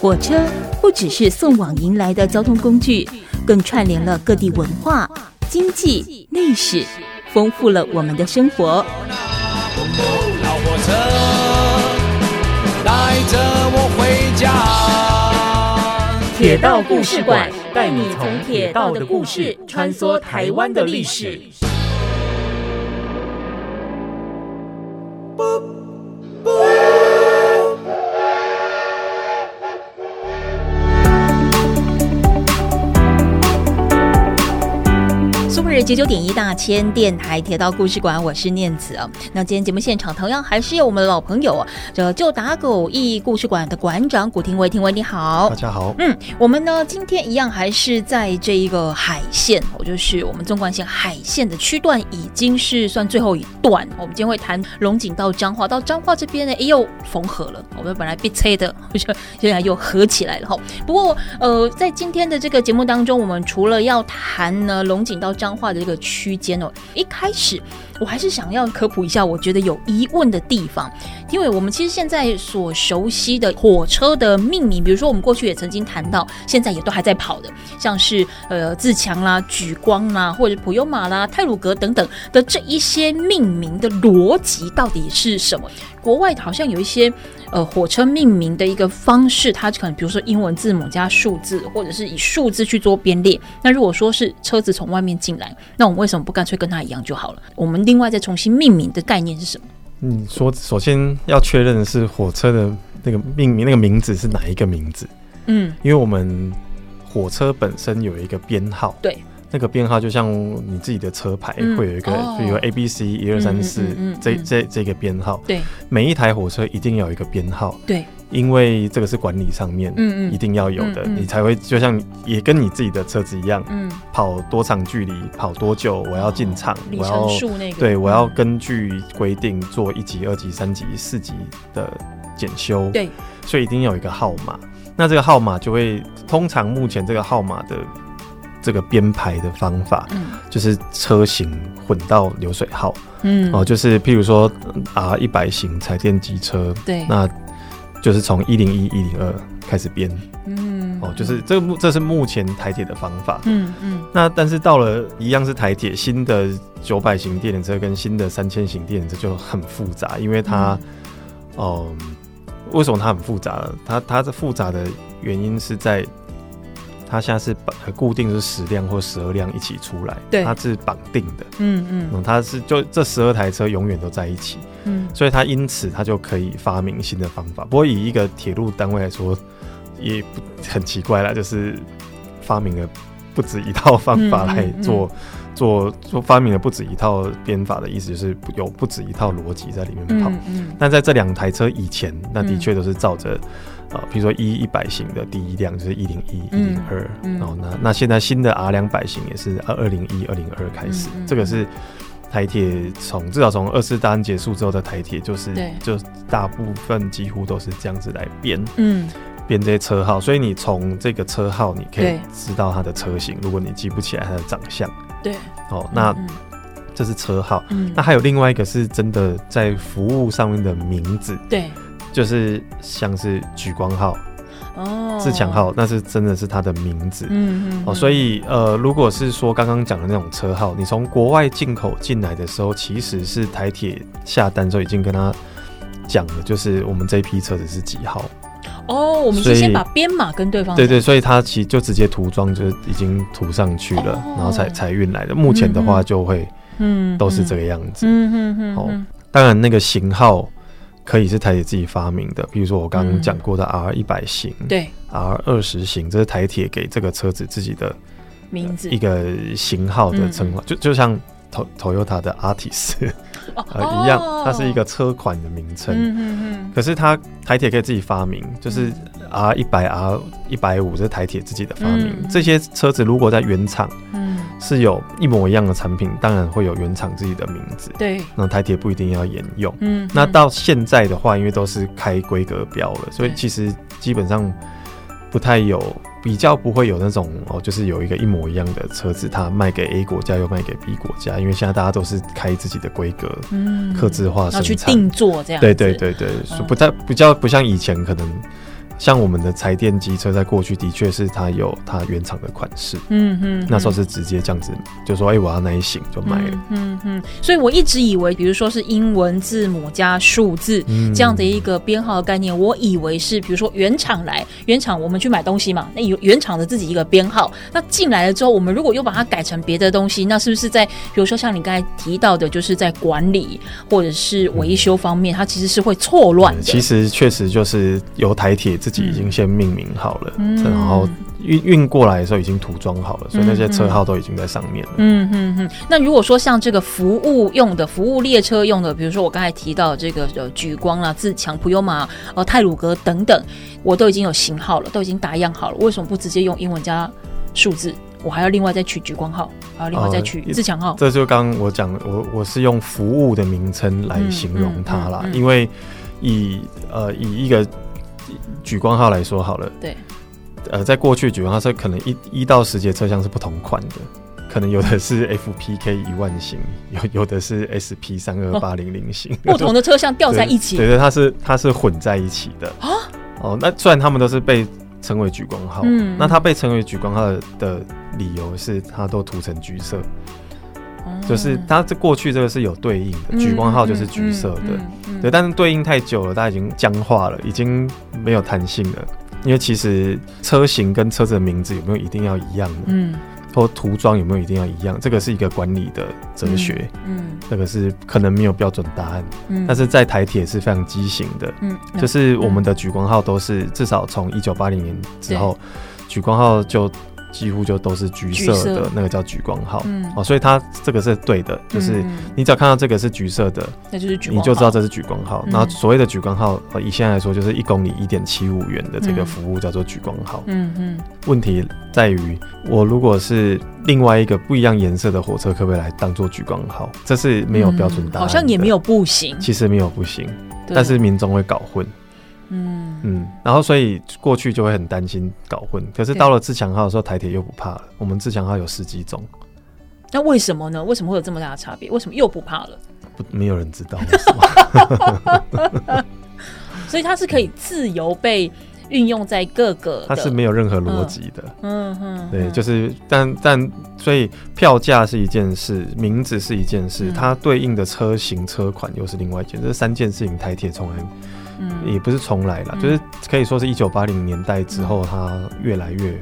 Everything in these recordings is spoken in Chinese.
火车不只是送往迎来的交通工具，更串联了各地文化、经济、历史，丰富了我们的生活。老火车带着我回家。铁道故事馆带你从铁道的故事穿梭台湾的历史。九九点一大千电台铁道故事馆，我是念子啊。那今天节目现场同样还是有我们的老朋友，这就打狗驿故事馆的馆长古廷伟，廷伟你好，大家好。嗯，我们呢今天一样还是在这一个海线，哦，就是我们纵贯线海线的区段已经是算最后一段。我们今天会谈龙井到彰化，到彰化这边呢，哎又缝合了。我们本来被拆的，就现在又合起来了哈。不过呃，在今天的这个节目当中，我们除了要谈呢龙井到彰化。这个区间哦，一开始我还是想要科普一下，我觉得有疑问的地方，因为我们其实现在所熟悉的火车的命名，比如说我们过去也曾经谈到，现在也都还在跑的，像是呃自强啦、举光啦，或者普悠玛啦、泰鲁格等等的这一些命名的逻辑到底是什么？国外好像有一些呃火车命名的一个方式，它可能比如说英文字母加数字，或者是以数字去做编列。那如果说是车子从外面进来，那我们为什么不干脆跟它一样就好了？我们另外再重新命名的概念是什么？你，说首先要确认的是火车的那个命名那个名字是哪一个名字？嗯，因为我们火车本身有一个编号。对。那个编号就像你自己的车牌会有一个，比如 A B C 一二三四，这这这个编号。对，每一台火车一定要有一个编号。对，因为这个是管理上面，嗯嗯，一定要有的，你才会就像也跟你自己的车子一样，嗯，跑多长距离，跑多久，我要进场，我要对，我要根据规定做一级、二级、三级、四级的检修。对，所以一定要有一个号码。那这个号码就会通常目前这个号码的。这个编排的方法，嗯，就是车型混到流水号，嗯，哦，就是譬如说 R 一百型柴电机车，对，那就是从一零一一零二开始编，嗯，哦，就是这个目这是目前台铁的方法，嗯嗯，那但是到了一样是台铁新的九百型电联车跟新的三千型电联车就很复杂，因为它，哦、嗯呃，为什么它很复杂？它它的复杂的原因是在。它现在是绑固定是十辆或十二辆一起出来，对，它是绑定的，嗯嗯，嗯，它是就这十二台车永远都在一起，嗯，所以它因此它就可以发明新的方法。不过以一个铁路单位来说，也不很奇怪啦，就是发明了不止一套方法来做、做做发明了不止一套编法的意思，就是有不止一套逻辑在里面跑。嗯，嗯，但在这两台车以前，那的确都是照着。啊，比如说一一百型的第一辆就是一零一、一零二，然后那那现在新的 R 两百型也是二二零一、二零二开始，嗯嗯、这个是台铁从至少从二次大案结束之后的台铁，就是就大部分几乎都是这样子来编，嗯，编这些车号，所以你从这个车号你可以知道它的车型，如果你记不起来它的长相，对，哦，那这是车号，嗯，那还有另外一个是真的在服务上面的名字，对。就是像是举光号、哦，自强号，那是真的是它的名字，嗯嗯，哦，所以呃，如果是说刚刚讲的那种车号，你从国外进口进来的时候，其实是台铁下单就已经跟他讲了，就是我们这批车子是几号。哦，我们是先把编码跟对方对对，所以他其实就直接涂装就已经涂上去了，哦、然后才才运来的。目前的话就会嗯都是这个样子，嗯嗯嗯，好，当然那个型号。可以是台铁自己发明的，比如说我刚刚讲过的 R 一百型，对，R 二十型，这是台铁给这个车子自己的名字，一个型号的称号，就就像 Toyota 的 Artis 呃一样，它是一个车款的名称。嗯嗯嗯。可是它台铁可以自己发明，就是 R 一百、R 一百五，这是台铁自己的发明。这些车子如果在原厂，是有一模一样的产品，当然会有原厂自己的名字。对，那台铁不一定要沿用。嗯，那到现在的话，因为都是开规格标了，所以其实基本上不太有比较，不会有那种哦，就是有一个一模一样的车子，它卖给 A 国家又卖给 B 国家，因为现在大家都是开自己的规格，嗯，刻字化生产，去定做这样。对对对对，不太比较不像以前可能。像我们的柴电机车，在过去的确是它有它原厂的款式，嗯哼，那时候是直接这样子，就说哎、欸，我要那一型就买了，嗯嗯。所以我一直以为，比如说是英文字母加数字这样的一个编号的概念，我以为是比如说原厂来，原厂我们去买东西嘛，那有原厂的自己一个编号，那进来了之后，我们如果又把它改成别的东西，那是不是在比如说像你刚才提到的，就是在管理或者是维修方面，它其实是会错乱的？其实确实就是由台铁自己已经先命名好了，嗯、然后运运过来的时候已经涂装好了，所以那些车号都已经在上面了。嗯嗯嗯。那如果说像这个服务用的服务列车用的，比如说我刚才提到的这个呃举光啦、自强、普悠玛、呃泰鲁格等等，我都已经有型号了，都已经打样好了，为什么不直接用英文加数字？我还要另外再取举光号，还要另外再取自强号。呃、这就刚刚我讲，我我是用服务的名称来形容它啦，嗯嗯嗯嗯、因为以呃以一个莒光号来说好了，对，呃，在过去举光号是可能一一到十节车厢是不同款的，可能有的是 FPK 一万型，有有的是 SP 三二八零零型，不同的车厢吊在一起，对，对对，它是它是混在一起的。啊。哦，那虽然他们都是被称为举光号，嗯，那它被称为举光号的理由是它都涂成橘色，嗯、就是它这过去这个是有对应的，橘光号就是橘色的，对，但是对应太久了，它已经僵化了，已经没有弹性了，因为其实车型跟车子的名字有没有一定要一样的？嗯。或涂装有没有一定要一样？这个是一个管理的哲学，嗯，嗯，这个是可能没有标准答案，嗯，但是在台铁是非常畸形的，嗯，就是我们的莒光号都是至少从一九八零年之后，莒光号就。几乎就都是橘色的，那个叫橘光号，嗯，哦，所以它这个是对的，就是你只要看到这个是橘色的，那就是你就知道这是橘光号。然后所谓的橘光号，以现在来说，就是一公里一点七五元的这个服务叫做橘光号。嗯嗯。问题在于，我如果是另外一个不一样颜色的火车，可不可以来当做橘光号？这是没有标准答案，好像也没有不行。其实没有不行，但是民众会搞混。嗯嗯，然后所以过去就会很担心搞混，可是到了自强号的时候，台铁又不怕了。我们自强号有十几种，那为什么呢？为什么会有这么大的差别？为什么又不怕了？不，没有人知道。所以它是可以自由被运用在各个，它是没有任何逻辑的。嗯嗯，对，就是但但所以票价是一件事，名字是一件事，它对应的车型车款又是另外一件，这三件事情台铁从来。嗯，也不是重来了，嗯、就是可以说是一九八零年代之后，它越来越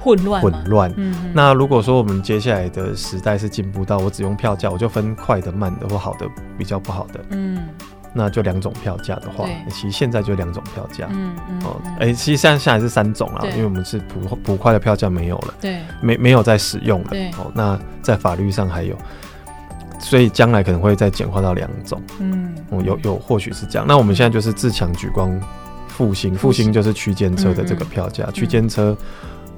混乱混乱。嗯，那如果说我们接下来的时代是进步到我只用票价，我就分快的、慢的或好的比较不好的，嗯，那就两种票价的话，其实现在就两种票价。嗯嗯。哦，哎、欸，其实现在现在是三种了，因为我们是普普快的票价没有了，对，没没有在使用了。对。哦，那在法律上还有。所以将来可能会再简化到两种，嗯，有有或许是这样。那我们现在就是自强、举光、复兴，复兴就是区间车的这个票价，区间车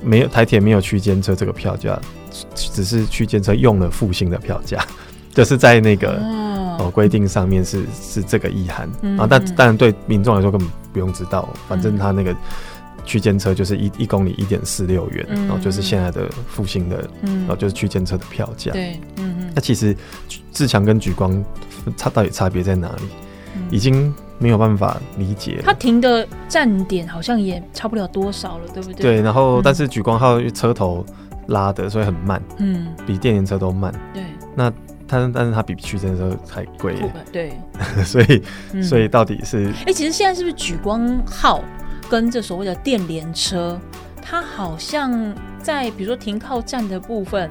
没有台铁没有区间车这个票价，只是区间车用了复兴的票价，就是在那个哦规定上面是是这个意涵啊。但当然对民众来说根本不用知道，反正他那个。区间车就是一一公里一点四六元，嗯、然后就是现在的复兴的，嗯、然后就是区间车的票价。对，嗯嗯。那其实自强跟举光差到底差别在哪里？嗯、已经没有办法理解了。它停的站点好像也差不了多少了，对不对？对，然后但是举光号车头拉的，所以很慢，嗯，比电联车都慢。对，那它但是它比区间车还贵。对，所以所以到底是？哎、欸，其实现在是不是举光号？跟这所谓的电联车，它好像在比如说停靠站的部分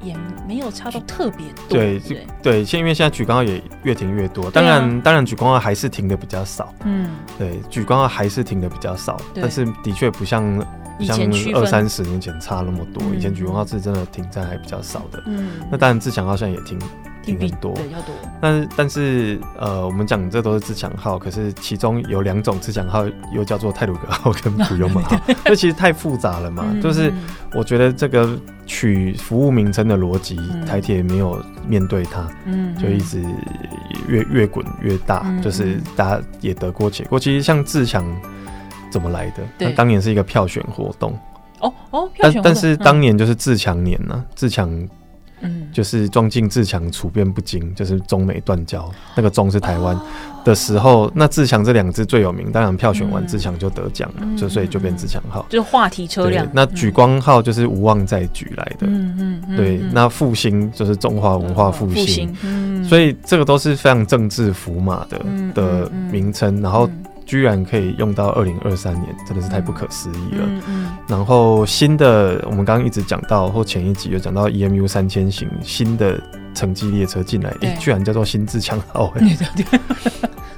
也没有差到特别多。对对对，现因为现在举光号也越停越多，当然、啊、当然举光号还是停的比较少。嗯，对，举光号还是停的比较少，但是的确不像像二三十年前差那么多。以前举光号是真的停站还比较少的。嗯，那当然自强号现在也停。挺很多，对，要多。但是但是呃，我们讲这都是自强号，可是其中有两种自强号又叫做泰鲁格号跟普悠玛号，这其实太复杂了嘛。就是我觉得这个取服务名称的逻辑，台铁没有面对它，嗯，就一直越越滚越大，就是大家也得过且过。其实像自强怎么来的？它当年是一个票选活动，哦哦，但但是当年就是自强年呐，自强。嗯，就是装进自强处变不惊，就是中美断交，那个中是台湾的时候，哦、那自强这两个字最有名，当然票选完自强就得奖了，嗯、就所以就变自强号，就是话题车辆。那举光号就是无望再举来的，嗯嗯，嗯对，那复兴就是中华文化复兴，嗯，所以这个都是非常政治符码的的名称，然后。居然可以用到二零二三年，真的是太不可思议了。嗯嗯、然后新的，我们刚刚一直讲到，或前一集有讲到 EMU 三千型新的城际列车进来，哎对、欸，居然叫做新自强号。对对对，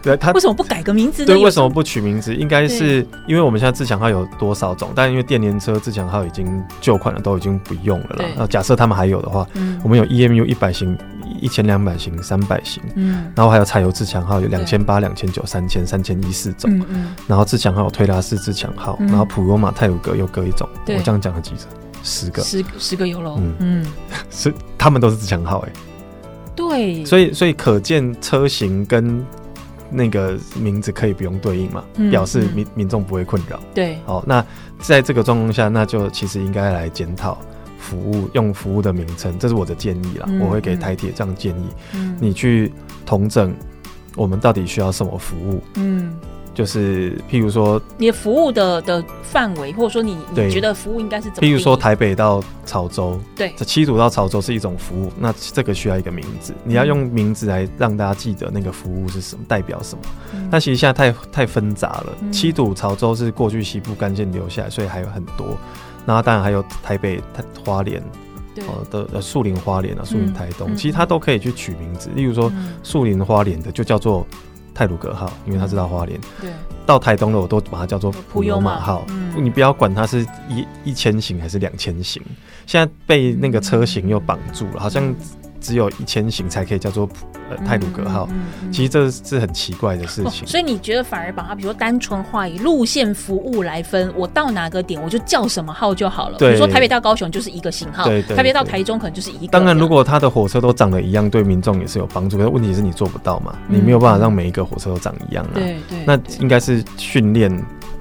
对他 为什么不改个名字呢？对，为什么不取名字？应该是因为我们现在自强号有多少种，但因为电联车自强号已经旧款了，都已经不用了啦。那假设他们还有的话，嗯、我们有 EMU 一百型。一千两百型、三百型，嗯，然后还有柴油自强号有两千八、两千九、三千、三千一四种，嗯嗯，然后自强号有推拉式自强号，然后普罗马泰鲁格又各一种，我这样讲了几个？十个，十十个有喽，嗯。嗯，是他们都是自强号哎，对，所以所以可见车型跟那个名字可以不用对应嘛，表示民民众不会困扰，对，好，那在这个状况下，那就其实应该来检讨。服务用服务的名称，这是我的建议啦。嗯、我会给台铁这样建议，嗯、你去统整我们到底需要什么服务。嗯，就是譬如说你的服务的的范围，或者说你你觉得服务应该是怎么？譬如说台北到潮州，对，这七堵到潮州是一种服务，那这个需要一个名字，你要用名字来让大家记得那个服务是什么，代表什么。嗯、但其实现在太太纷杂了，嗯、七堵潮州是过去西部干线留下来，所以还有很多。然后当然还有台北、台花莲，对呃的呃树林花莲啊，树林台东，嗯、其实它都可以去取名字。例如说树林花莲的就叫做泰鲁格号，因为它知道花莲。对，到台东的我都把它叫做普悠马号。嗯、你不要管它是一一千型还是两千型，现在被那个车型又绑住了，好像。只有一千型才可以叫做呃太鲁格号，嗯嗯嗯、其实这是很奇怪的事情。哦、所以你觉得反而把它，比如说单纯化以路线服务来分，我到哪个点我就叫什么号就好了。对比如说台北到高雄就是一个型号，对对对，台北到台中可能就是一个。当然，如果它的火车都长得一样，对民众也是有帮助。可是问题是你做不到嘛，嗯、你没有办法让每一个火车都长一样啊。对对，对，那应该是训练。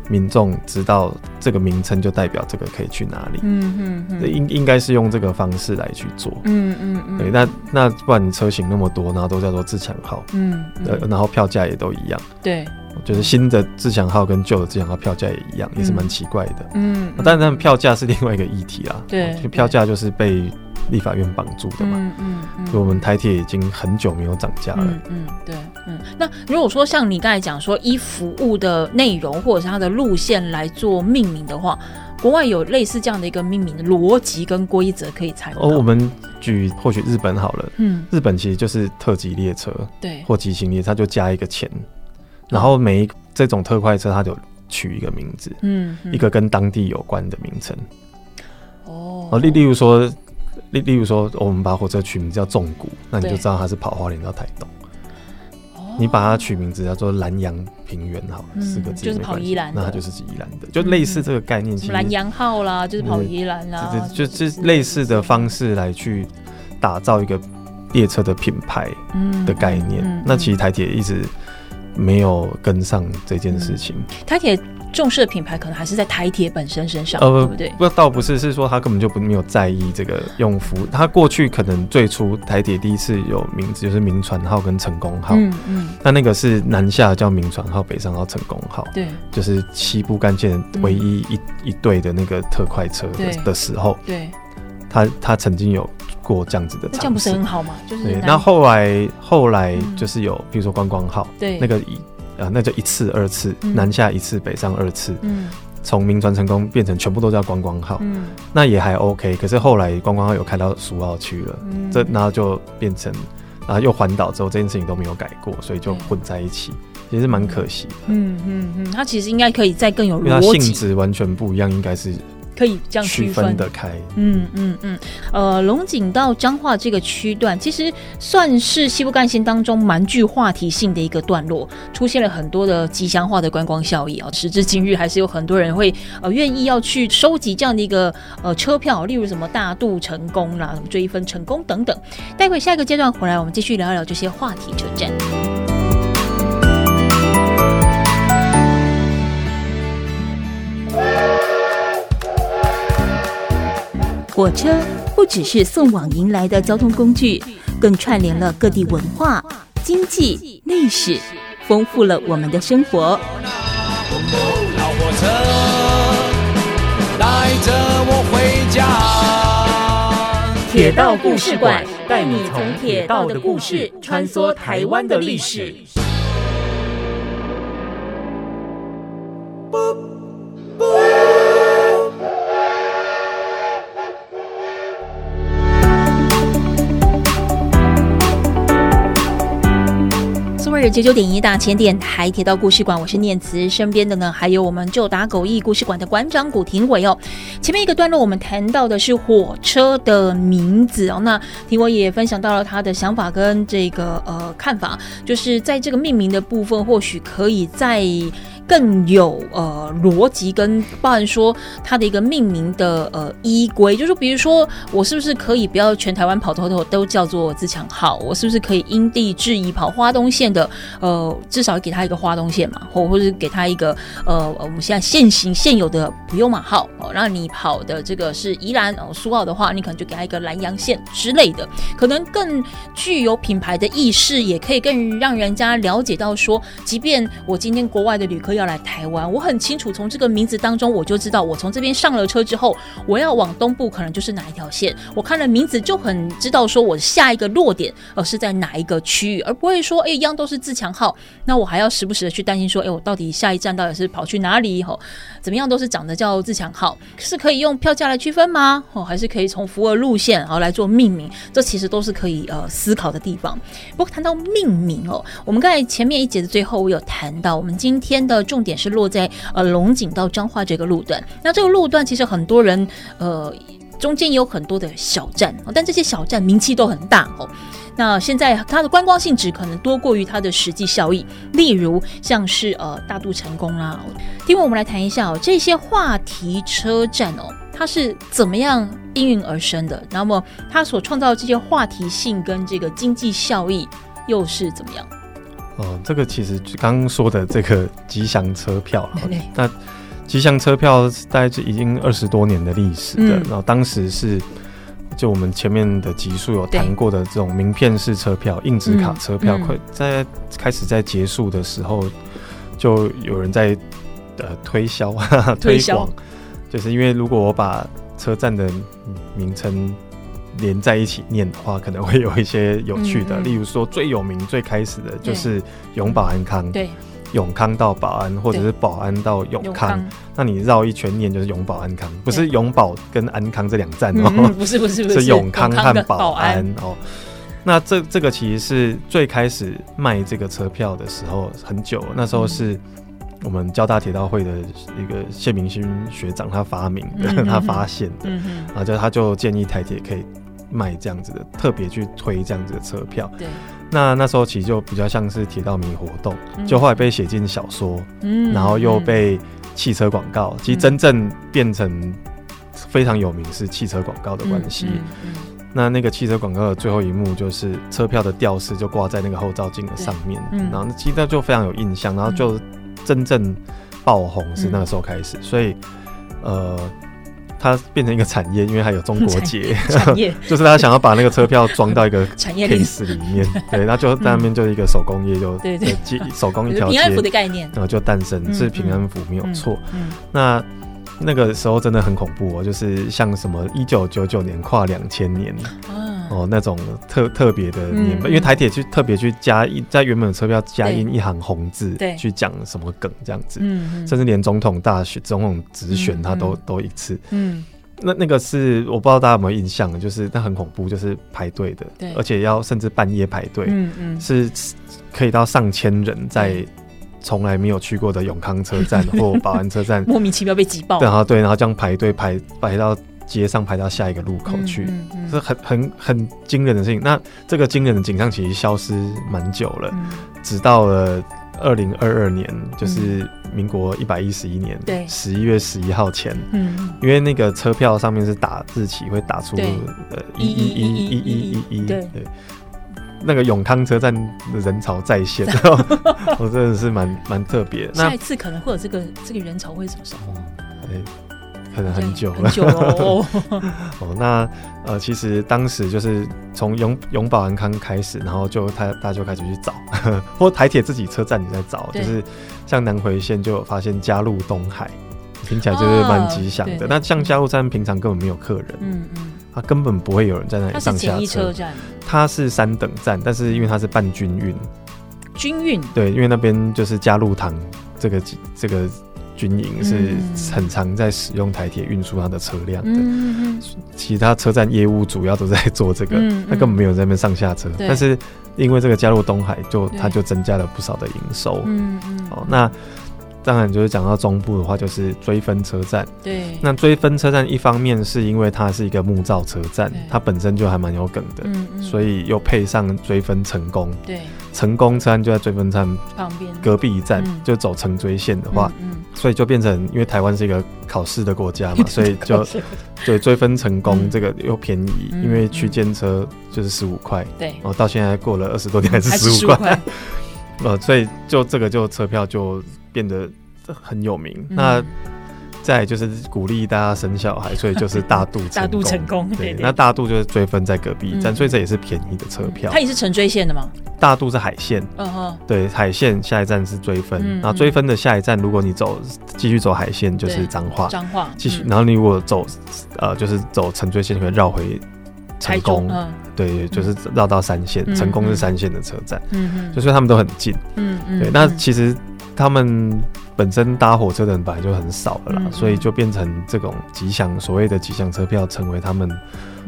民众知道这个名称就代表这个可以去哪里，嗯嗯应应该是用这个方式来去做，嗯嗯嗯，对，那那不然你车型那么多，然后都叫做自强号，嗯，呃，然后票价也都一样，对，就是新的自强号跟旧的自强号票价也一样，也是蛮奇怪的，嗯，但是票价是另外一个议题啦，对，就票价就是被。立法院绑住的嘛，嗯嗯，所以我们台铁已经很久没有涨价了，嗯嗯，对，嗯，那如果说像你刚才讲说，依服务的内容或者是它的路线来做命名的话，国外有类似这样的一个命名的逻辑跟规则可以参考。哦，我们举或许日本好了，嗯，日本其实就是特级列车，对，或急行列车，它就加一个钱，然后每一这种特快车，它就取一个名字，嗯，一个跟当地有关的名称，哦，例例如说。例例如说，我们把火车取名叫纵谷，那你就知道它是跑花莲到台东。你把它取名字叫做蓝洋平原，好，四个字就是跑宜兰，那它就是宜兰的，就类似这个概念。蓝洋号啦，就是跑宜兰啦，就就类似的方式来去打造一个列车的品牌的概念。那其实台铁一直没有跟上这件事情。台铁。重视的品牌可能还是在台铁本身身上，呃，对不对？不，倒不是，是说他根本就不没有在意这个用服务。他过去可能最初台铁第一次有名字就是铭传号跟成功号，嗯嗯，那那个是南下叫铭传号，北上号成功号，对，就是西部干线唯一一一队的那个特快车的的时候，对，他他曾经有过这样子的，这样不是很好吗？就是对，那后来后来就是有，比如说观光号，对，那个以。啊，那就一次、二次，嗯、南下一次，北上二次，嗯，从铭传成功变成全部都叫观光号，嗯，那也还 OK。可是后来观光号有开到苏澳区了，嗯，这然后就变成，然后又环岛之后，这件事情都没有改过，所以就混在一起，对其实蛮可惜的。嗯嗯嗯，它其实应该可以再更有逻辑，因为它性质完全不一样，应该是。可以这样区分得开。嗯嗯嗯，呃，龙井到彰化这个区段，其实算是西部干线当中蛮具话题性的一个段落，出现了很多的吉祥化的观光效益啊。时至今日，还是有很多人会呃愿意要去收集这样的一个呃车票，例如什么大渡成功啦、什么追分成功等等。待会下一个阶段回来，我们继续聊一聊这些话题车站。火车不只是送往迎来的交通工具，更串联了各地文化、经济、历史，丰富了我们的生活。老火车带着我回家。铁道故事馆带你从铁道的故事穿梭台湾的历史。九九点一大千电台铁道故事馆，我是念慈，身边的呢还有我们就打狗驿故事馆的馆长古廷伟哦。前面一个段落我们谈到的是火车的名字哦，那廷伟也分享到了他的想法跟这个呃看法，就是在这个命名的部分，或许可以在。更有呃逻辑跟包含说它的一个命名的呃依归，就是比如说我是不是可以不要全台湾跑头头都叫做自强号？我是不是可以因地制宜跑花东线的？呃，至少给他一个花东线嘛，或或是给他一个呃我们现在现行现有的普悠玛号哦，让你跑的这个是宜兰哦苏澳的话，你可能就给他一个兰阳线之类的，可能更具有品牌的意识，也可以更让人家了解到说，即便我今天国外的旅客。要来台湾，我很清楚，从这个名字当中我就知道，我从这边上了车之后，我要往东部，可能就是哪一条线。我看了名字就很知道，说我下一个落点呃是在哪一个区域，而不会说哎一样都是自强号，那我还要时不时的去担心说，哎我到底下一站到底是跑去哪里？吼，怎么样都是长得叫自强号，是可以用票价来区分吗？哦，还是可以从福尔路线然后来做命名？这其实都是可以呃思考的地方。不过谈到命名哦，我们刚才前面一节的最后，我有谈到我们今天的。重点是落在呃龙井到彰化这个路段，那这个路段其实很多人呃中间有很多的小站，但这些小站名气都很大哦。那现在它的观光性质可能多过于它的实际效益，例如像是呃大渡成功啦。今天我们来谈一下哦，这些话题车站哦，它是怎么样应运而生的？那么它所创造的这些话题性跟这个经济效益又是怎么样？哦，这个其实刚刚说的这个吉祥车票，那吉祥车票大概是已经二十多年的历史的。嗯、然后当时是就我们前面的集数有谈过的这种名片式车票、硬纸卡车票，快、嗯、在开始在结束的时候，就有人在呃推销 推广，就是因为如果我把车站的名称。连在一起念的话，可能会有一些有趣的，嗯嗯，例如说最有名、最开始的就是永保安康，对，永康到保安，或者是保安到永康，永康，那你绕一圈念就是永保安康，不是永保跟安康这两站哦，嗯，不是不是不是，是 永康和保安。哦。那这这个其实是最开始卖这个车票的时候很久，那时候是。我们交大铁道会的一个谢明勋学长，他发明的，嗯、他发现的，嗯嗯、然后就他就建议台铁可以卖这样子的，特别去推这样子的车票。对，那那时候其实就比较像是铁道迷活动，嗯、就后来被写进小说，嗯，然后又被汽车广告，嗯、其实真正变成非常有名是汽车广告的关系。那那个汽车广告的最后一幕就是车票的吊饰就挂在那个后照镜的上面，嗯、然后其实那就非常有印象，然后就。真正爆红是那个时候开始，嗯、所以呃，它变成一个产业，因为它有中国结，产业 就是他想要把那个车票装到一个产业 case 里面，对，那就在那边就是一个手工业，就对对，手工一条街，平安符的概念，然后就诞生是平安符没有错，那那个时候真的很恐怖哦，就是像什么一九九九年跨两千年。哦，那种特特别的年份，嗯、因为台铁去特别去加一，在原本的车票加印一行红字，对，去讲什么梗这样子，嗯嗯、甚至连总统大选、总统直选，他都、嗯、都一次。嗯，那那个是我不知道大家有没有印象，就是那很恐怖，就是排队的，对，而且要甚至半夜排队，嗯嗯，是可以到上千人在从来没有去过的永康车站或保安车站，莫名其妙被挤爆，然后对，然后这样排队排排到。街上排到下一个路口去，是、嗯嗯。嗯、很很很惊人的事情。那这个惊人的景象其实消失蛮久了，嗯、直到了二零二二年，就是民国一百一十一年，对，十一月十一号前，嗯，因为那个车票上面是打日期，会打出呃一一一一一一一，对。对，那个永康车站的人潮再现，我真的是蛮蛮特别。下一次可能会有这个这个人潮会什么时候？可能很久了。很久哦。哦，那呃，其实当时就是从永永保安康开始，然后就他大家就开始去找，或台铁自己车站也在找，就是像南回线就有发现加入东海，听起来就是蛮吉祥的。哦、那像加入站平常根本没有客人，嗯嗯，他根本不会有人在那里上下车。它是简易车站，它是三等站，但是因为它是半军运。军运对，因为那边就是加入堂这个这个军营是很常在使用台铁运输它的车辆的，嗯、其他车站业务主要都在做这个，那、嗯、根本没有在那边上下车。但是因为这个加入东海就，就它就增加了不少的营收。嗯嗯，哦，那。当然，就是讲到中部的话，就是追分车站。对，那追分车站一方面是因为它是一个木造车站，它本身就还蛮有梗的，嗯嗯，所以又配上追分成功。对，成功车站就在追分站旁边，隔壁一站就走成追线的话，嗯，所以就变成因为台湾是一个考试的国家嘛，所以就对追分成功这个又便宜，因为区间车就是十五块，对，哦，到现在过了二十多年还是十五块，呃，所以就这个就车票就。变得很有名，嗯、那再就是鼓励大家生小孩，所以就是大肚 大肚成功。对，那大肚就是追分在隔壁站，嗯、所以这也是便宜的车票。它也是成追线的吗？大肚是海线，嗯哼，对，海线下一站是追分，嗯、然后追分的下一站，如果你走继续走海线就是彰化，彰化继续，然后你如果走呃就是走成追线，你会绕回成功，嗯、对，就是绕到三线，嗯、成功是三线的车站，嗯嗯，就所以他们都很近，嗯嗯，对，那其实。他们本身搭火车的人本来就很少了啦，所以就变成这种吉祥所谓的吉祥车票成为他们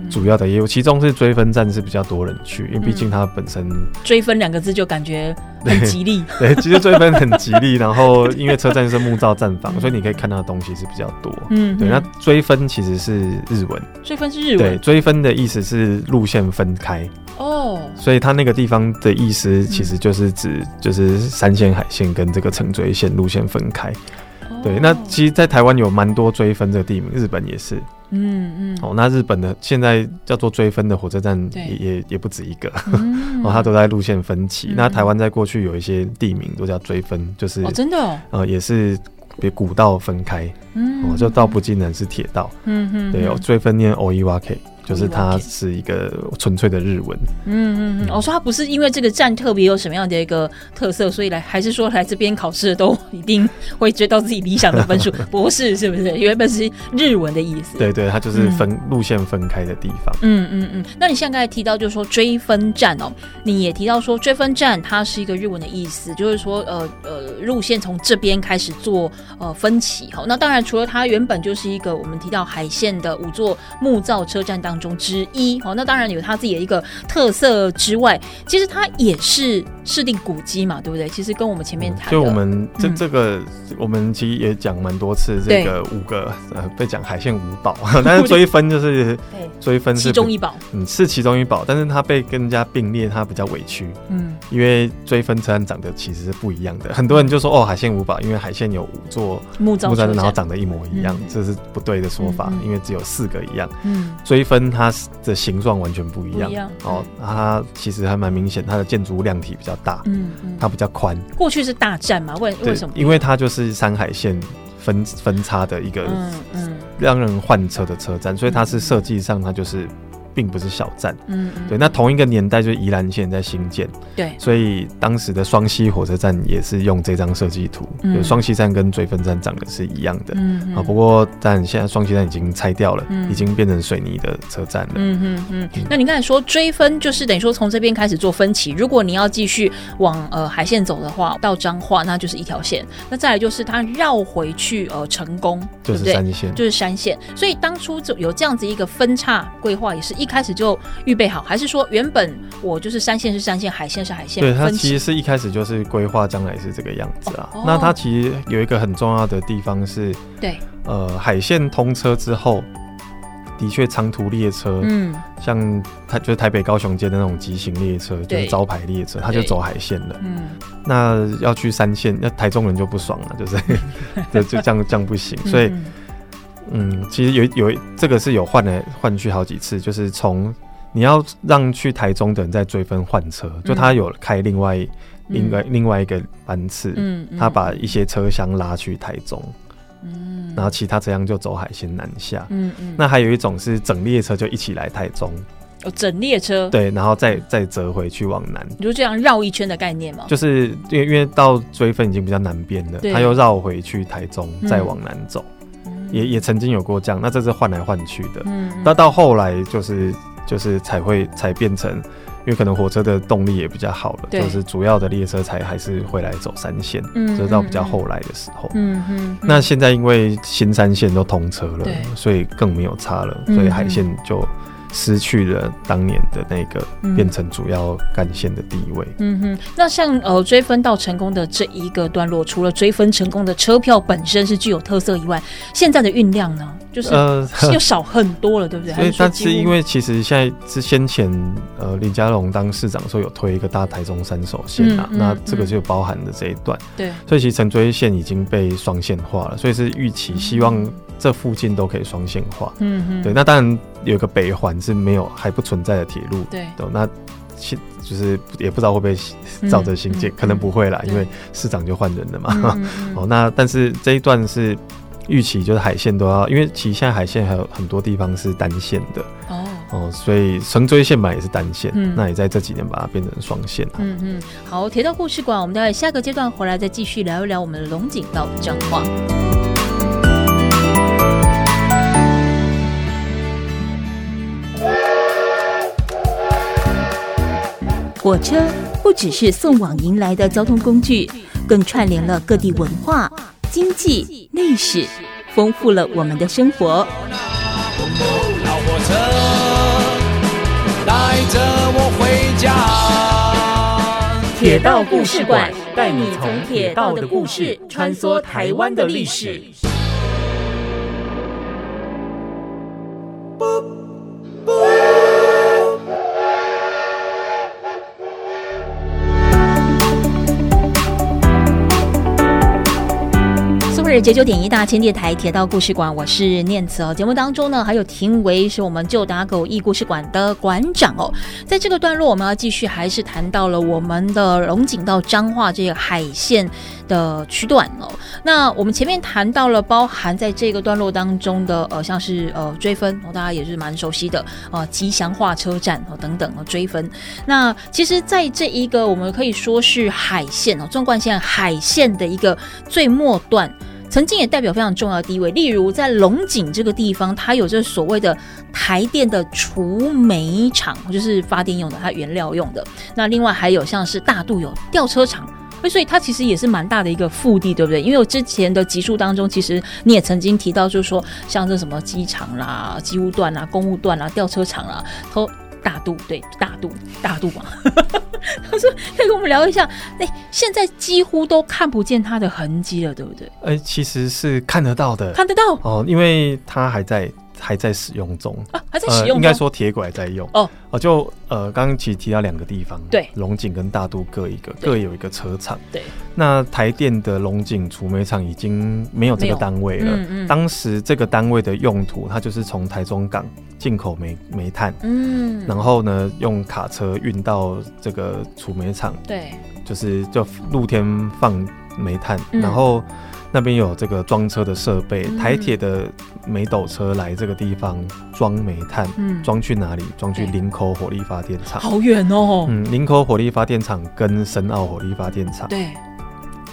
主要的业务。其中是追分站是比较多人去，因为毕竟它本身“追分”两个字就感觉很吉利。对，对，其实追分很吉利。然后因为车站是木造站房，所以你可以看到的东西是比较多。嗯，对。那追分其实是日文，追分是日文。对，追分的意思是路线分开。哦，所以它那个地方的意思其实就是指就是山线海线跟这个城追线路线分开。对，那其实，在台湾有蛮多追分这个地名，日本也是。嗯嗯。哦，那日本的现在叫做追分的火车站也也也不止一个，哦，它都在路线分歧。那台湾在过去有一些地名都叫追分，就是哦，真的哦，呃，也是别古道分开，哦，就道不尽然是铁道。嗯嗯。对，有追分念 Oiwake。就是它是一个纯粹的日文。嗯嗯嗯，我说它不是因为这个站特别有什么样的一个特色，所以来还是说来这边考试的都 一定会追到自己理想的分数？不是，是不是？原本是日文的意思。对对，它就是分路线分开的地方。嗯嗯嗯。那你现在刚才提到就是说追分站哦，你也提到说追分站它是一个日文的意思，就是说呃呃路线从这边开始做呃分歧。好，那当然除了它原本就是一个我们提到海线的五座木造车站当中之一，哦，那当然有它自己的一个特色之外，其实它也是市定古迹嘛，对不对？其实跟我们前面谈，就我们这这个，我们其实也讲蛮多次，这个五个呃被讲海线五宝，但是追分就是追分是其中一宝，嗯，是其中一宝，但是它被跟人家并列，它比较委屈，嗯，因为追分车站长得其实是不一样的，很多人就说哦，海线五宝，因为海线有五座木造车站，然后长得一模一样，这是不对的说法，因为只有四个一样，嗯，追分。它的形状完全不一样，一样哦，它其实还蛮明显，它的建筑物量体比较大，嗯，嗯它比较宽。过去是大站嘛？为为什么？因为它就是山海线分分叉的一个，嗯嗯，让人换车的车站，所以它是设计上它就是。并不是小站，嗯，对。那同一个年代，就是宜兰县在兴建，对，所以当时的双溪火车站也是用这张设计图，嗯。双溪站跟追分站长得是一样的，嗯啊。不过，但现在双溪站已经拆掉了，已经变成水泥的车站了，嗯嗯嗯。那你刚才说追分，就是等于说从这边开始做分歧，如果你要继续往呃海线走的话，到彰化那就是一条线，那再来就是它绕回去呃成功，就是山线，就是山线。所以当初就有这样子一个分叉规划，也是一。开始就预备好，还是说原本我就是山线是山线，海线是海线？对，它其实是一开始就是规划将来是这个样子啊。哦、那它其实有一个很重要的地方是，对，呃，海线通车之后，的确长途列车，嗯，像台就是台北高雄间的那种急行列车，就是招牌列车，它就走海线了。嗯，那要去三线，那台中人就不爽了，就是 就就这样这样不行，所以。嗯嗯，其实有有这个是有换来换去好几次，就是从你要让去台中的人在追分换车，嗯、就他有开另外另外另外一个班次，嗯，嗯。他把一些车厢拉去台中，嗯，然后其他车厢就走海鲜南下，嗯嗯。那还有一种是整列车就一起来台中，哦，整列车，对，然后再再折回去往南，你就这样绕一圈的概念吗？就是因为因为到追分已经比较南边了，他又绕回去台中，再往南走，也也曾经有过这样，那这是换来换去的，嗯，那到后来就是就是才会才变成。因为可能火车的动力也比较好了，就是主要的列车才还是会来走三线，嗯直到比较后来的时候。嗯嗯。那现在因为新三线都通车了，所以更没有差了，所以海线就失去了当年的那个变成主要干线的地位。嗯哼。那像呃追分到成功的这一个段落，除了追分成功的车票本身是具有特色以外，现在的运量呢？就是呃，又少很多了，对不对？所以，但是因为其实现在是先前呃，李佳龙当市长的时候有推一个大台中三手线啊，嗯嗯、那这个就包含了这一段。对，所以其实城追线已经被双线化了，所以是预期希望这附近都可以双线化。嗯嗯。对，那当然有一个北环是没有还不存在的铁路。对。那现就是也不知道会不会照着新建，可能不会啦，因为市长就换人了嘛。哦，那但是这一段是。预期就是海线都要，因为其实现在海线还有很多地方是单线的哦哦，所以城追线版也是单线，嗯，那也在这几年把它变成双线了。嗯嗯，好，铁道故事馆，我们待会下个阶段回来再继续聊一聊我们的龙井到彰化。火车不只是送往迎来的交通工具，更串联了各地文化。经济历史丰富了我们的生活。老火车带着我回家。铁道故事馆带你从铁道的故事穿梭台湾的历史。九九点一大千电台铁道故事馆，我是念慈哦。节目当中呢，还有庭维是我们旧打狗驿故事馆的馆长哦。在这个段落，我们要继续还是谈到了我们的龙井到彰化这个海线的区段哦。那我们前面谈到了包含在这个段落当中的呃，像是呃追分哦，大家也是蛮熟悉的呃，吉祥化车站哦等等哦追分。那其实，在这一个我们可以说是海线哦，纵贯线海线的一个最末段。曾经也代表非常重要地位，例如在龙井这个地方，它有这所谓的台电的除煤厂，就是发电用的，它原料用的。那另外还有像是大肚有吊车厂，所以它其实也是蛮大的一个腹地，对不对？因为我之前的集数当中，其实你也曾经提到，就是说像这什么机场啦、机务段啦、公务段啦、吊车厂啦，都。大肚对大肚大肚嘛，他说可以跟我们聊一下。哎、欸，现在几乎都看不见它的痕迹了，对不对？哎、欸，其实是看得到的，看得到哦，因为它还在。还在使用中啊，还在使用中。应该说铁轨在用哦哦，就呃，刚刚其实提到两个地方，对，龙井跟大都各一个，各有一个车厂。对，那台电的龙井储煤厂已经没有这个单位了。嗯嗯。当时这个单位的用途，它就是从台中港进口煤煤炭，嗯，然后呢，用卡车运到这个储煤厂，对，就是就露天放煤炭，然后。那边有这个装车的设备，嗯、台铁的煤斗车来这个地方装煤炭，装、嗯、去哪里？装去林口火力发电厂，好远哦。嗯，林口火力发电厂跟深澳火力发电厂，对，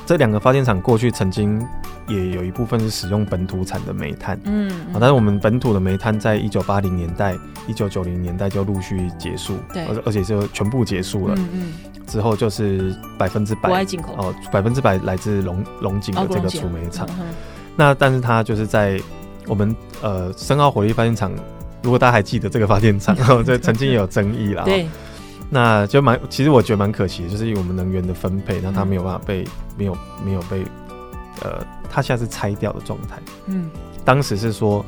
这两个发电厂过去曾经也有一部分是使用本土产的煤炭，嗯，啊，但是我们本土的煤炭在一九八零年代、一九九零年代就陆续结束，对，而而且就全部结束了，嗯。嗯。之后就是百分之百哦，百分之百来自龙龙井的这个储煤厂。那但是它就是在我们呃深澳火力发电厂，如果大家还记得这个发电厂，这曾经也有争议啦。对，那就蛮其实我觉得蛮可惜的，就是因为我们能源的分配，那它没有办法被没有没有被呃，它现在是拆掉的状态。嗯，当时是说。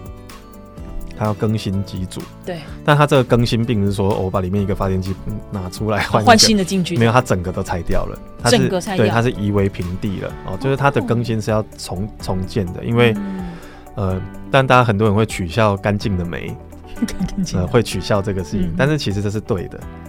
它要更新机组，对，但它这个更新并不是说我把里面一个发电机拿出来换换新的进去，没有，它整个都拆掉了，它是整个拆掉，对，它是夷为平地了哦，就是它的更新是要重重建的，因为呃，但大家很多人会取笑干净的煤，呃，会取笑这个事情，但是其实这是对的。哦，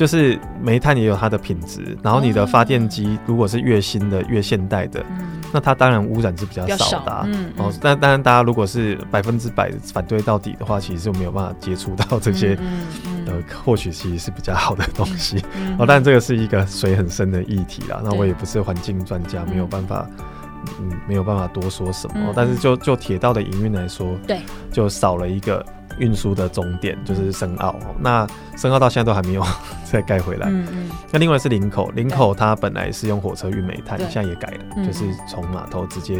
就是煤炭也有它的品质，然后你的发电机如果是越新的、越现代的，嗯、那它当然污染是比较少的、啊。嗯，嗯哦，但当然大家如果是百分之百反对到底的话，其实就没有办法接触到这些，嗯嗯嗯、呃，或许其实是比较好的东西。哦，但这个是一个水很深的议题啦。那我也不是环境专家，没有办法。嗯，没有办法多说什么，嗯、但是就就铁道的营运来说，对，就少了一个。运输的终点就是深澳，那深澳到现在都还没有 再盖回来。嗯嗯。那另外是林口，林口它本来是用火车运煤炭，现在也改了，就是从码头直接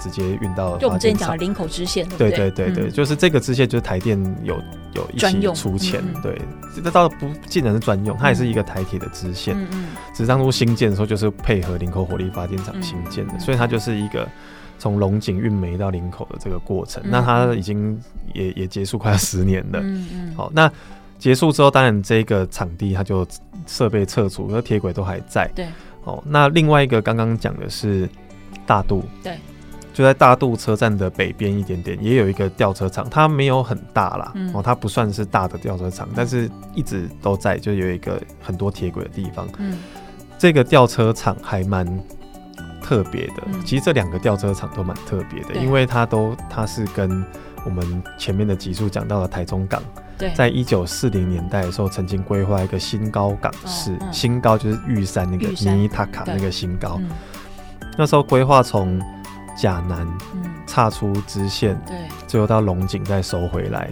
直接运到。就我们之前讲的林口支线，对对对对，就是这个支线，就是台电有有一起出钱，对，这倒不尽然是专用，它也是一个台铁的支线。嗯嗯。只是当初新建的时候，就是配合林口火力发电厂新建的，所以它就是一个。从龙井运煤到林口的这个过程，嗯、那它已经也也结束快要十年了。嗯嗯。好，那结束之后，当然这个场地它就设备撤除，那铁轨都还在。对。哦，那另外一个刚刚讲的是大渡。对。就在大渡车站的北边一点点，也有一个吊车厂，它没有很大啦。嗯、哦，它不算是大的吊车厂，但是一直都在，就有一个很多铁轨的地方。嗯。这个吊车厂还蛮。特别的，其实这两个吊车厂都蛮特别的，因为它都它是跟我们前面的集数讲到的台中港，在一九四零年代的时候曾经规划一个新高港式，新高就是玉山那个尼塔卡那个新高，那时候规划从甲南岔出支线，对，最后到龙井再收回来，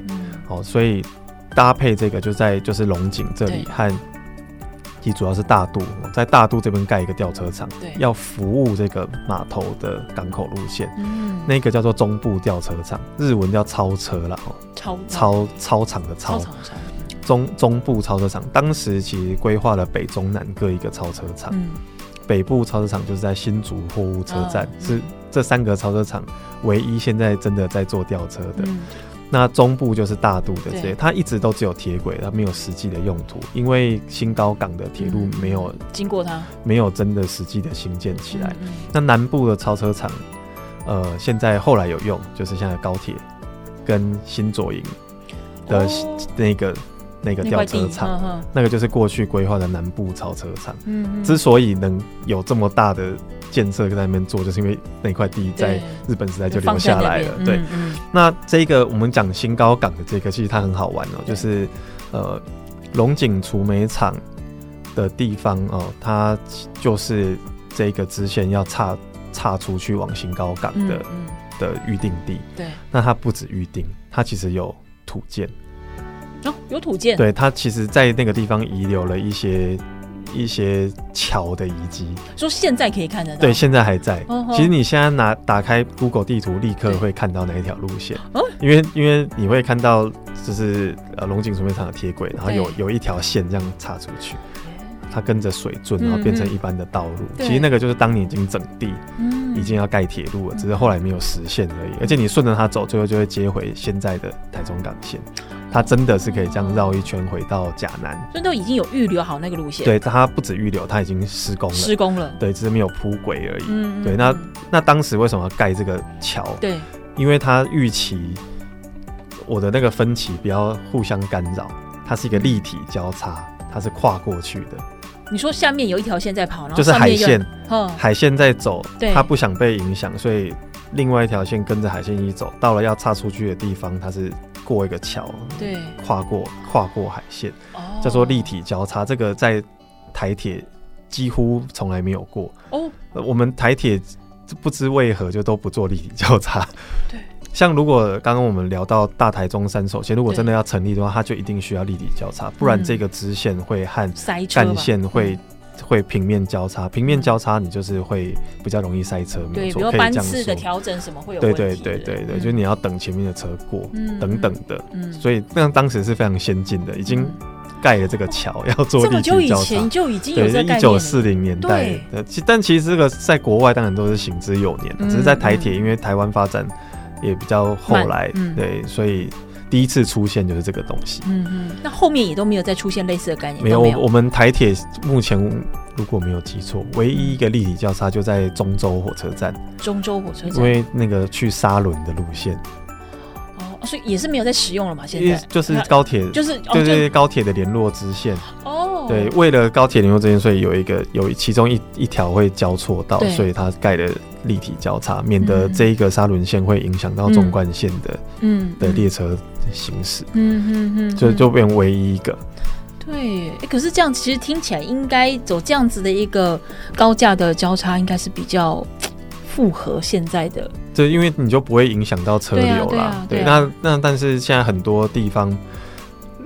哦，所以搭配这个就在就是龙井这里和。其实主要是大渡，在大渡这边盖一个吊车厂，对，要服务这个码头的港口路线。嗯，那个叫做中部吊车厂，日文叫超车啦，超操操场的超，中中部超车厂。当时其实规划了北中南各一个超车厂。嗯，北部超车厂就是在新竹货物车站，是这三个超车厂唯一现在真的在做吊车的。那中部就是大肚的这些，它一直都只有铁轨，它没有实际的用途，因为新高港的铁路没有经过它，没有真的实际的兴建起来。那南部的超车厂，呃，现在后来有用，就是现在高铁跟新左营的那个那个吊车厂，那个就是过去规划的南部超车厂。嗯，之所以能有这么大的。建设在那边做，就是因为那块地在日本时代就留下来了。对，嗯嗯、那这个我们讲新高港的这个，其实它很好玩哦、喔，就是呃龙井除煤厂的地方哦、喔，它就是这个支线要岔岔出去往新高港的、的预定地。对，那它不止预定，它其实有土建。哦，有土建。对，它其实在那个地方遗留了一些。一些桥的遗迹，说现在可以看得到，对，现在还在。其实你现在拿打开 Google 地图，立刻会看到哪一条路线，因为因为你会看到就是呃龙井储煤厂的铁轨，然后有有一条线这样插出去，它跟着水圳，然后变成一般的道路。其实那个就是当年已经整地，已经要盖铁路了，只是后来没有实现而已。而且你顺着它走，最后就会接回现在的台中港线。它真的是可以这样绕一圈回到甲南，所以都已经有预留好那个路线。对，它不止预留，它已经施工了。施工了，对，只是没有铺轨而已。嗯，对，那那当时为什么要盖这个桥？对，因为它预期我的那个分歧不要互相干扰，它是一个立体交叉，它是跨过去的。你说下面有一条线在跑，然后就是海线，海线在走，它不想被影响，所以另外一条线跟着海线一走，到了要岔出去的地方，它是。过一个桥，对，跨过跨过海线，哦、叫做立体交叉。这个在台铁几乎从来没有过。哦，我们台铁不知为何就都不做立体交叉。对，像如果刚刚我们聊到大台中山手线，如果真的要成立的话，它就一定需要立体交叉，不然这个支线会和干线会。会平面交叉，平面交叉你就是会比较容易塞车，没错，可以这样说。比如班次的调整什么会有问题？对对对对对，就是你要等前面的车过，等等的。所以那当时是非常先进的，已经盖了这个桥，要做立体交叉。这么久以前就已经有这个概念。一九四零年代，其但其实这个在国外当然都是行之有年，只是在台铁，因为台湾发展也比较后来，对，所以。第一次出现就是这个东西，嗯嗯，那后面也都没有再出现类似的概念。没有，我们台铁目前如果没有记错，唯一一个立体交叉就在中州火车站。中州火车站，因为那个去沙仑的路线。哦，所以也是没有在使用了嘛？现在就是高铁，就是对对高铁的联络支线。哦，对，为了高铁联络这件，所以有一个有其中一一条会交错道，所以它盖的立体交叉，免得这一个沙仑线会影响到纵贯线的嗯的列车行驶。嗯嗯嗯，就就变唯一一个。对，哎，可是这样其实听起来应该走这样子的一个高架的交叉，应该是比较符合现在的。对，因为你就不会影响到车流啦。对，那那但是现在很多地方。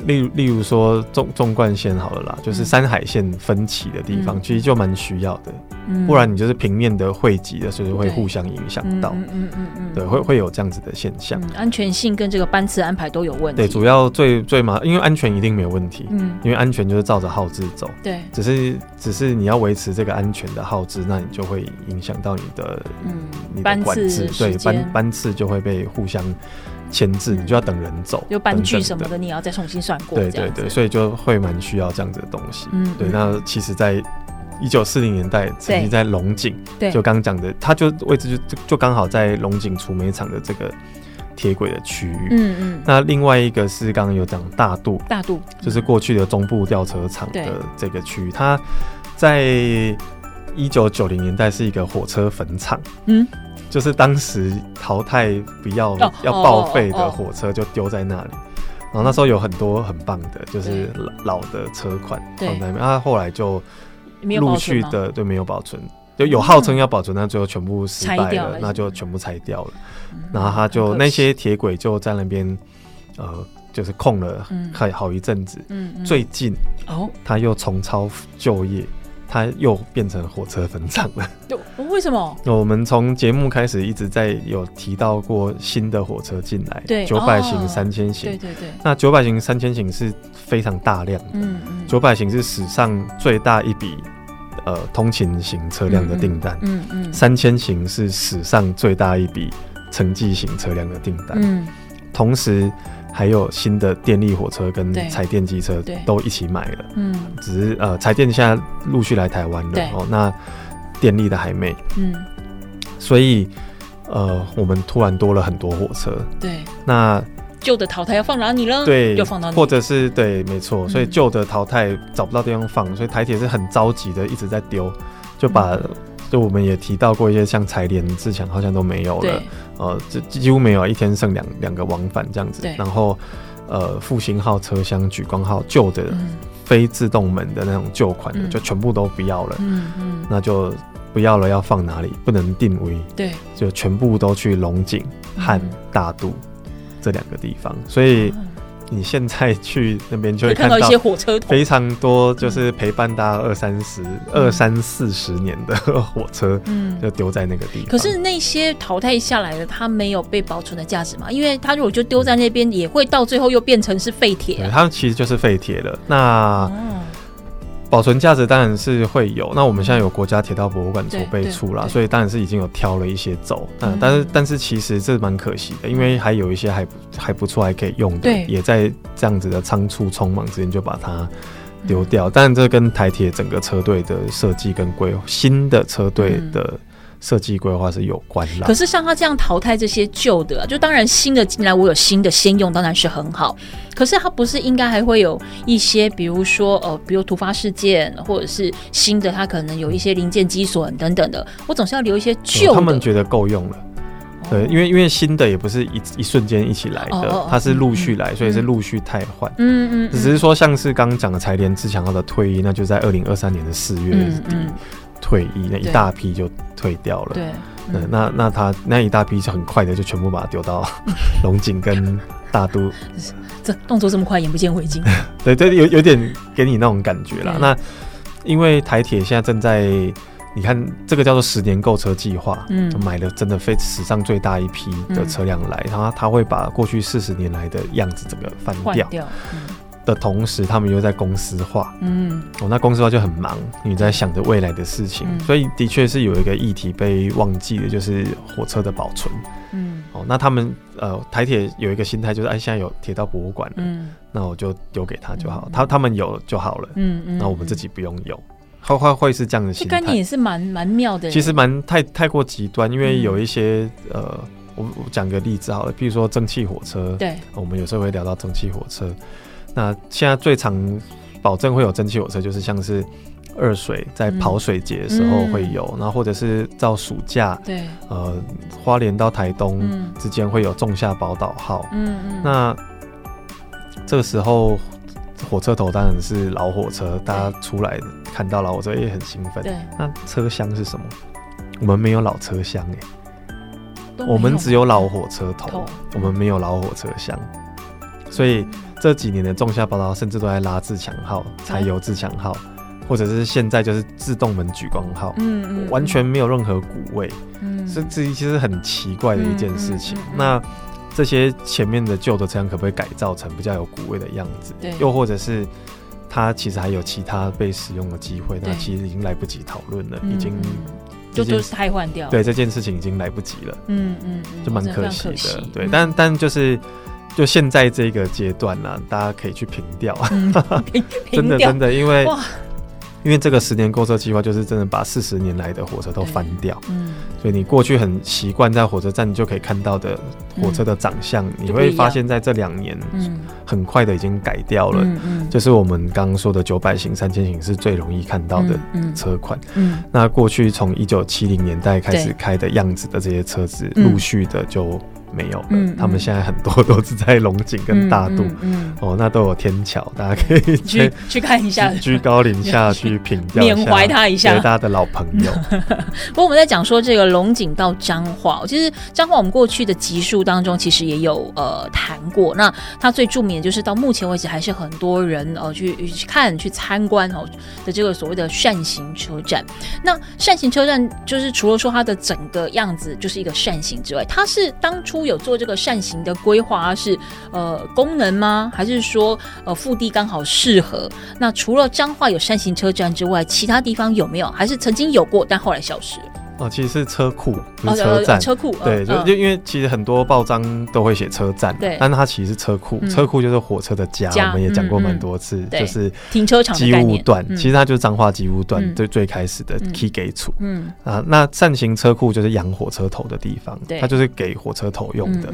例如，例如说纵纵贯线好了啦，就是山海线分歧的地方，嗯、其实就蛮需要的。嗯、不然你就是平面的汇集的，所以会互相影响到。嗯嗯嗯嗯，对，会会有这样子的现象。嗯、安全性跟这个班次安排都有问题。对，主要最最麻，因为安全一定没有问题。嗯，因为安全就是照着号志走。对，只是只是你要维持这个安全的号志，那你就会影响到你的嗯你的管制，对班班次就会被互相。前置你就要等人走，就班具什么的，你也要再重新算过。对对对，所以就会蛮需要这样子的东西。嗯，对。那其实，在一九四零年代，曾经在龙井，对，就刚刚讲的，它就位置就就就刚好在龙井储煤厂的这个铁轨的区域。嗯嗯。那另外一个是刚刚有讲大肚，大肚就是过去的中部吊车厂的这个区域，它在一九九零年代是一个火车坟场。嗯。就是当时淘汰不要、oh, 要报废的火车就丢在那里，然后那时候有很多很棒的，就是老的车款放在那边，啊，后来就陆续的对没有保存，就有号称要保存，但最后全部失败了，那就全部拆掉了，然后他就那些铁轨就在那边，呃，就是空了好好一阵子，最近哦，他又重操旧业。它又变成火车坟场了。为什么？我们从节目开始一直在有提到过新的火车进来，对，九百型、三千型。对对对。那九百型、三千型是非常大量的。嗯嗯。九百型是史上最大一笔呃通勤型车辆的订单。嗯嗯。三千型是史上最大一笔城际型车辆的订单。嗯。同时。还有新的电力火车跟柴电机车都一起买了，嗯，只是呃柴电现在陆续来台湾了哦，那电力的还没，嗯，所以呃我们突然多了很多火车，对，那旧的淘汰要放哪里了？对，又放到或者是对，没错，所以旧的淘汰找不到地方放，所以台铁是很着急的一直在丢，就把。就我们也提到过一些像柴联、自强好像都没有了，对呃，这几乎没有，一天剩两两个往返这样子。然后，呃，复兴号车厢、莒光号旧的非自动门的那种旧款的，嗯、就全部都不要了。嗯嗯，嗯那就不要了，要放哪里？不能定位。对，就全部都去龙井和大渡这两个地方。所以。嗯你现在去那边就会看到一些火车，非常多，就是陪伴大家二三十、二三四十年的火车，嗯，就丢在那个地方。可是那些淘汰下来的，它没有被保存的价值嘛？因为它如果就丢在那边，也会到最后又变成是废铁。它其实就是废铁了。那。保存价值当然是会有，那我们现在有国家铁道博物馆筹备处啦，所以当然是已经有挑了一些走，嗯，但是但是其实这蛮可惜的，因为还有一些还还不错还可以用的，也在这样子的仓促匆忙之间就把它丢掉，但这跟台铁整个车队的设计跟规划，新的车队的。嗯设计规划是有关的，可是像他这样淘汰这些旧的，啊就当然新的进来，我有新的先用，当然是很好。可是他不是应该还会有一些，比如说呃，比如突发事件，或者是新的，他可能有一些零件积损等等的，我总是要留一些旧的。他们觉得够用了，对，因为因为新的也不是一一瞬间一起来的，它是陆续来，所以是陆续汰换。嗯嗯，只是说像是刚刚讲的财联自强号的退役，那就在二零二三年的四月底。退役那一大批就退掉了，对，嗯，那那他那一大批就很快的就全部把它丢到 龙井跟大都，这动作这么快，眼不见为净。对这，有有点给你那种感觉啦。那因为台铁现在正在，你看这个叫做十年购车计划，嗯，买了真的非史上最大一批的车辆来，然后他会把过去四十年来的样子整个翻掉。的同时，他们又在公司化，嗯，哦，那公司化就很忙，你在想着未来的事情，嗯、所以的确是有一个议题被忘记的，就是火车的保存，嗯，哦，那他们呃台铁有一个心态，就是哎，现在有铁道博物馆，嗯，那我就丢给他就好，嗯、他他们有就好了，嗯嗯，那我们自己不用有，会会会是这样的心态，也是蛮蛮妙的，其实蛮太太过极端，因为有一些、嗯、呃，我我讲个例子好了，比如说蒸汽火车，对，我们有时候会聊到蒸汽火车。那现在最常保证会有蒸汽火车，就是像是二水在跑水节的时候会有，嗯、然后或者是到暑假，对，呃，花莲到台东之间会有仲夏宝岛号，嗯嗯，那这个时候火车头当然是老火车，大家出来看到老火车也很兴奋。对，那车厢是什么？我们没有老车厢哎、欸，我们只有老火车头，头。我们没有老火车厢，所以这几年的仲夏宝岛甚至都在拉自强号、柴油自强号。或者是现在就是自动门举光号，嗯，嗯，完全没有任何古味，嗯，这这其实很奇怪的一件事情。那这些前面的旧的车辆可不可以改造成比较有古味的样子？对，又或者是它其实还有其他被使用的机会？那其实已经来不及讨论了，已经就就是汰换掉。对，这件事情已经来不及了，嗯嗯，就蛮可惜的。对，但但就是就现在这个阶段呢、啊，大家可以去凭吊，真的真的，因为。因为这个十年购车计划就是真的把四十年来的火车都翻掉，嗯，所以你过去很习惯在火车站就可以看到的火车的长相，嗯、你会发现在这两年，嗯，很快的已经改掉了，嗯嗯，就是我们刚刚说的九百型、三千型是最容易看到的车款，嗯，嗯，那过去从一九七零年代开始开的样子的这些车子，陆续的就。没有，嗯，他们现在很多都是在龙井跟大渡，嗯，哦，那都有天桥，大家可以去去看一下，居高临下 去品吊缅怀他一下，大家的老朋友。不过我们在讲说这个龙井到彰化，其实彰化我们过去的集数当中其实也有呃谈过，那它最著名的就是到目前为止还是很多人呃去去看去参观哦的这个所谓的扇形车站。那扇形车站就是除了说它的整个样子就是一个扇形之外，它是当初。有做这个扇形的规划是呃功能吗？还是说呃腹地刚好适合？那除了彰化有扇形车站之外，其他地方有没有？还是曾经有过，但后来消失了？哦，其实是车库，不是车站。车库，对，就就因为其实很多报章都会写车站，对，但它其实是车库。车库就是火车的家，我们也讲过蛮多次，就是停车场机务。段，其实它就是彰化机务段最最开始的 key 给处。嗯啊，那扇形车库就是养火车头的地方，它就是给火车头用的。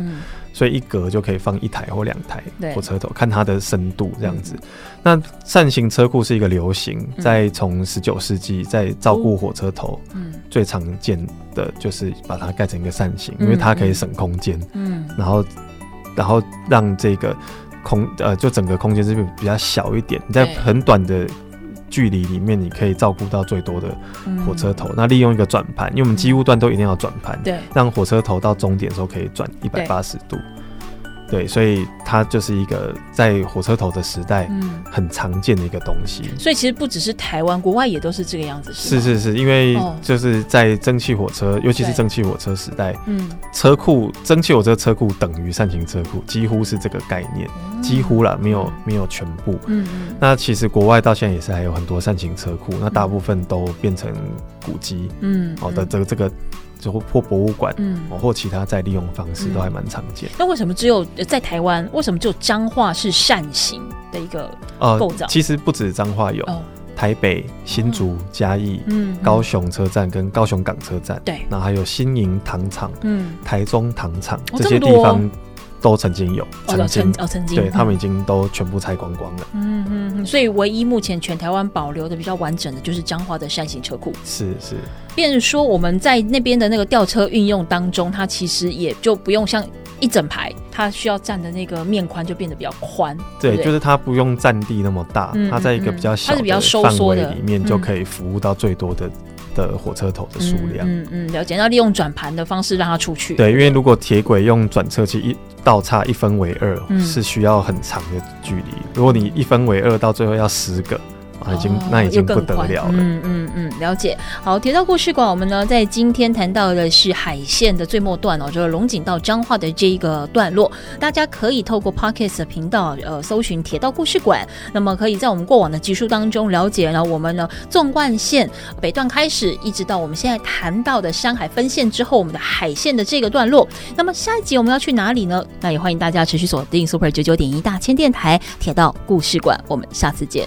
所以一格就可以放一台或两台火车头，看它的深度这样子。那扇形车库是一个流行，在从十九世纪在照顾火车头，最常见的就是把它盖成一个扇形，因为它可以省空间，嗯，然后然后让这个空呃就整个空间是比较小一点，你在很短的。距离里面，你可以照顾到最多的火车头。嗯、那利用一个转盘，因为我们机务段都一定要转盘，对，让火车头到终点的时候可以转一百八十度。对，所以它就是一个在火车头的时代，嗯很常见的一个东西。嗯、所以其实不只是台湾，国外也都是这个样子。是是是，因为就是在蒸汽火车，尤其是蒸汽火车时代，嗯，车库蒸汽火车车库等于扇形车库，几乎是这个概念，嗯、几乎啦，没有没有全部。嗯嗯。那其实国外到现在也是还有很多扇形车库，那大部分都变成古迹。嗯。好的，这个这个。或或博物馆，嗯，或其他再利用方式都还蛮常见。那为什么只有在台湾？为什么只有彰化是扇形的一个构造？其实不止彰化有，台北、新竹、嘉义、嗯，高雄车站跟高雄港车站，对，那还有新营糖厂，嗯，台中糖厂这些地方。都曾经有，曾经哦，曾经，对他们已经都全部拆光光了。嗯嗯，所以唯一目前全台湾保留的比较完整的就是彰化的扇形车库。是是，便是说我们在那边的那个吊车运用当中，它其实也就不用像一整排，它需要占的那个面宽就变得比较宽。对，就是它不用占地那么大，它在一个比较小的范围里面就可以服务到最多的。的火车头的数量，嗯嗯，了解。那利用转盘的方式让它出去，对，因为如果铁轨用转车器一倒插一分为二，嗯、是需要很长的距离。如果你一分为二，到最后要十个。已经，那已经不得了了。嗯嗯嗯，了解。好，铁道故事馆，我们呢在今天谈到的是海线的最末段哦，就是龙井到彰化的这一个段落。大家可以透过 Podcast 频道呃搜寻铁道故事馆，那么可以在我们过往的集数当中了解。然后我们呢纵贯线北段开始，一直到我们现在谈到的山海分线之后，我们的海线的这个段落。那么下一集我们要去哪里呢？那也欢迎大家持续锁定 Super 九九点一大千电台铁道故事馆。我们下次见，